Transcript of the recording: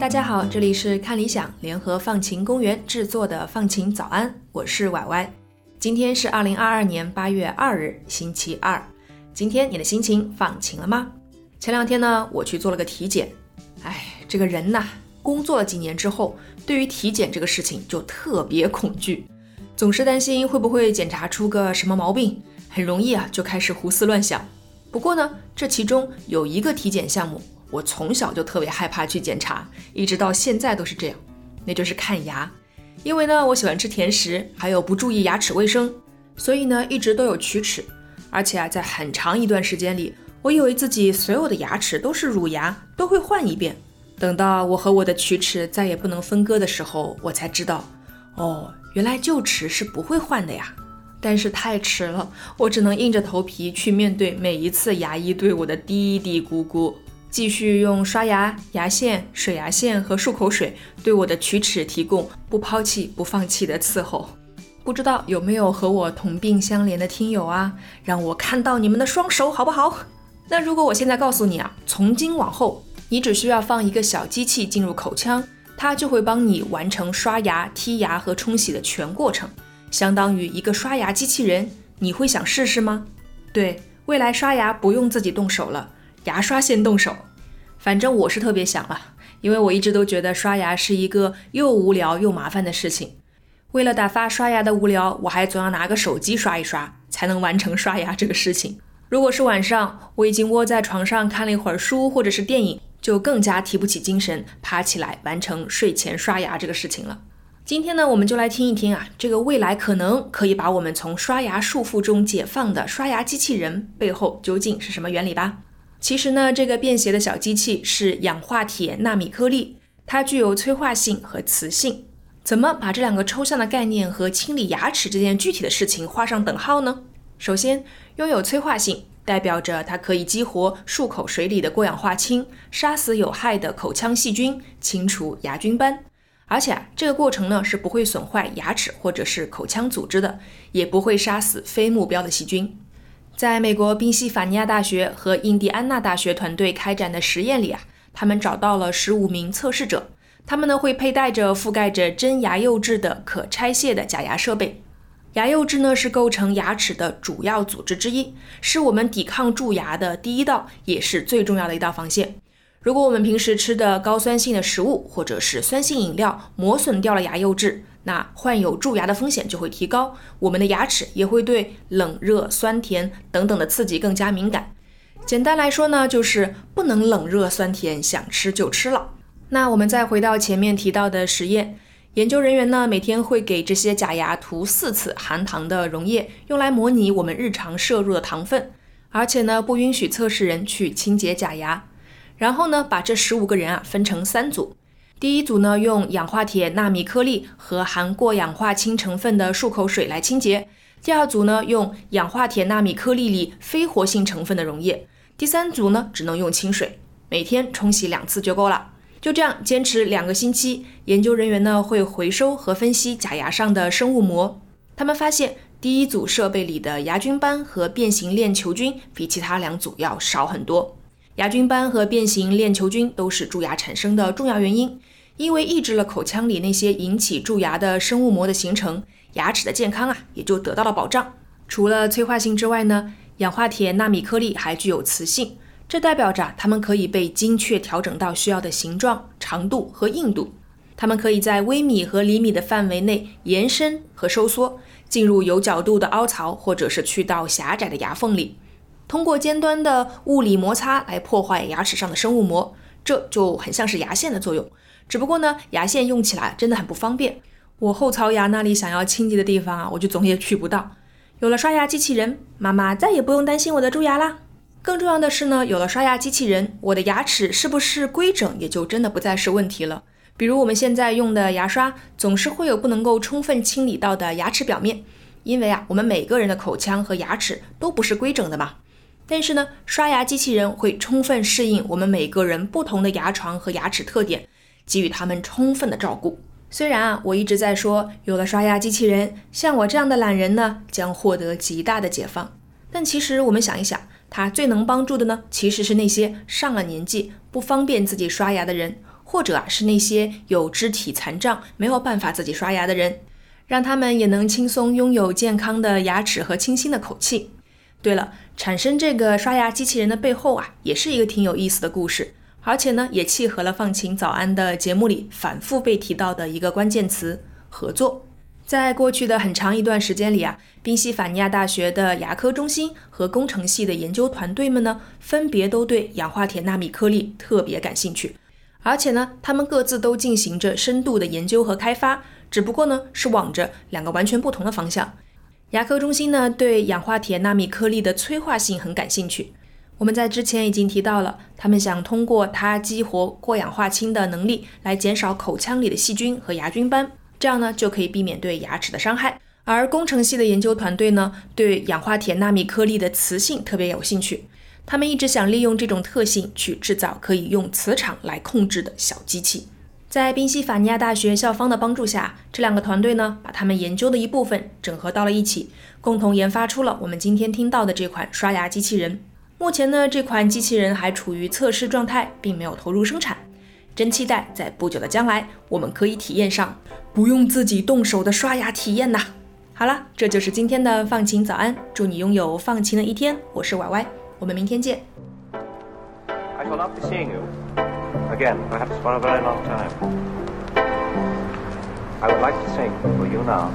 大家好，这里是看理想联合放晴公园制作的放晴早安，我是歪歪。今天是二零二二年八月二日，星期二。今天你的心情放晴了吗？前两天呢，我去做了个体检。哎，这个人呐，工作了几年之后，对于体检这个事情就特别恐惧，总是担心会不会检查出个什么毛病，很容易啊就开始胡思乱想。不过呢，这其中有一个体检项目。我从小就特别害怕去检查，一直到现在都是这样，那就是看牙。因为呢，我喜欢吃甜食，还有不注意牙齿卫生，所以呢，一直都有龋齿。而且啊，在很长一段时间里，我以为自己所有的牙齿都是乳牙，都会换一遍。等到我和我的龋齿再也不能分割的时候，我才知道，哦，原来旧齿是不会换的呀。但是太迟了，我只能硬着头皮去面对每一次牙医对我的嘀嘀咕咕。继续用刷牙、牙线、水牙线和漱口水对我的龋齿提供不抛弃、不放弃的伺候。不知道有没有和我同病相怜的听友啊？让我看到你们的双手好不好？那如果我现在告诉你啊，从今往后你只需要放一个小机器进入口腔，它就会帮你完成刷牙、剔牙和冲洗的全过程，相当于一个刷牙机器人。你会想试试吗？对，未来刷牙不用自己动手了。牙刷先动手，反正我是特别想了，因为我一直都觉得刷牙是一个又无聊又麻烦的事情。为了打发刷牙的无聊，我还总要拿个手机刷一刷，才能完成刷牙这个事情。如果是晚上，我已经窝在床上看了一会儿书或者是电影，就更加提不起精神，爬起来完成睡前刷牙这个事情了。今天呢，我们就来听一听啊，这个未来可能可以把我们从刷牙束缚中解放的刷牙机器人背后究竟是什么原理吧。其实呢，这个便携的小机器是氧化铁纳米颗粒，它具有催化性和磁性。怎么把这两个抽象的概念和清理牙齿这件具体的事情画上等号呢？首先，拥有催化性，代表着它可以激活漱口水里的过氧化氢，杀死有害的口腔细菌，清除牙菌斑。而且啊，这个过程呢是不会损坏牙齿或者是口腔组织的，也不会杀死非目标的细菌。在美国宾夕法尼亚大学和印第安纳大学团队开展的实验里啊，他们找到了十五名测试者，他们呢会佩戴着覆盖着真牙釉质的可拆卸的假牙设备。牙釉质呢是构成牙齿的主要组织之一，是我们抵抗蛀牙的第一道，也是最重要的一道防线。如果我们平时吃的高酸性的食物或者是酸性饮料磨损掉了牙釉质，那患有蛀牙的风险就会提高，我们的牙齿也会对冷热酸甜等等的刺激更加敏感。简单来说呢，就是不能冷热酸甜想吃就吃了。那我们再回到前面提到的实验，研究人员呢每天会给这些假牙涂四次含糖的溶液，用来模拟我们日常摄入的糖分，而且呢不允许测试人去清洁假牙。然后呢把这十五个人啊分成三组。第一组呢，用氧化铁纳米颗粒和含过氧化氢成分的漱口水来清洁；第二组呢，用氧化铁纳米颗粒里非活性成分的溶液；第三组呢，只能用清水，每天冲洗两次就够了。就这样坚持两个星期，研究人员呢会回收和分析假牙上的生物膜。他们发现，第一组设备里的牙菌斑和变形链球菌比其他两组要少很多。牙菌斑和变形链球菌都是蛀牙产生的重要原因，因为抑制了口腔里那些引起蛀牙的生物膜的形成，牙齿的健康啊也就得到了保障。除了催化性之外呢，氧化铁纳米颗粒还具有磁性，这代表着它们可以被精确调整到需要的形状、长度和硬度。它们可以在微米和厘米的范围内延伸和收缩，进入有角度的凹槽，或者是去到狭窄的牙缝里。通过尖端的物理摩擦来破坏牙齿上的生物膜，这就很像是牙线的作用。只不过呢，牙线用起来真的很不方便。我后槽牙那里想要清洁的地方啊，我就总也去不到。有了刷牙机器人，妈妈再也不用担心我的蛀牙啦。更重要的是呢，有了刷牙机器人，我的牙齿是不是规整也就真的不再是问题了。比如我们现在用的牙刷，总是会有不能够充分清理到的牙齿表面，因为啊，我们每个人的口腔和牙齿都不是规整的嘛。但是呢，刷牙机器人会充分适应我们每个人不同的牙床和牙齿特点，给予他们充分的照顾。虽然啊，我一直在说，有了刷牙机器人，像我这样的懒人呢，将获得极大的解放。但其实我们想一想，它最能帮助的呢，其实是那些上了年纪不方便自己刷牙的人，或者啊是那些有肢体残障没有办法自己刷牙的人，让他们也能轻松拥有健康的牙齿和清新的口气。对了，产生这个刷牙机器人的背后啊，也是一个挺有意思的故事，而且呢，也契合了放晴早安的节目里反复被提到的一个关键词——合作。在过去的很长一段时间里啊，宾夕法尼亚大学的牙科中心和工程系的研究团队们呢，分别都对氧化铁纳米颗粒特别感兴趣，而且呢，他们各自都进行着深度的研究和开发，只不过呢，是往着两个完全不同的方向。牙科中心呢，对氧化铁纳米颗粒的催化性很感兴趣。我们在之前已经提到了，他们想通过它激活过氧化氢的能力，来减少口腔里的细菌和牙菌斑。这样呢，就可以避免对牙齿的伤害。而工程系的研究团队呢，对氧化铁纳米颗粒的磁性特别有兴趣。他们一直想利用这种特性去制造可以用磁场来控制的小机器。在宾夕法尼亚大学校方的帮助下，这两个团队呢，把他们研究的一部分整合到了一起，共同研发出了我们今天听到的这款刷牙机器人。目前呢，这款机器人还处于测试状态，并没有投入生产。真期待在不久的将来，我们可以体验上不用自己动手的刷牙体验呐！好了，这就是今天的放晴早安，祝你拥有放晴的一天。我是 Y Y，我们明天见。I shall not be seeing you again, perhaps for a very long time. I would like to sing for you now.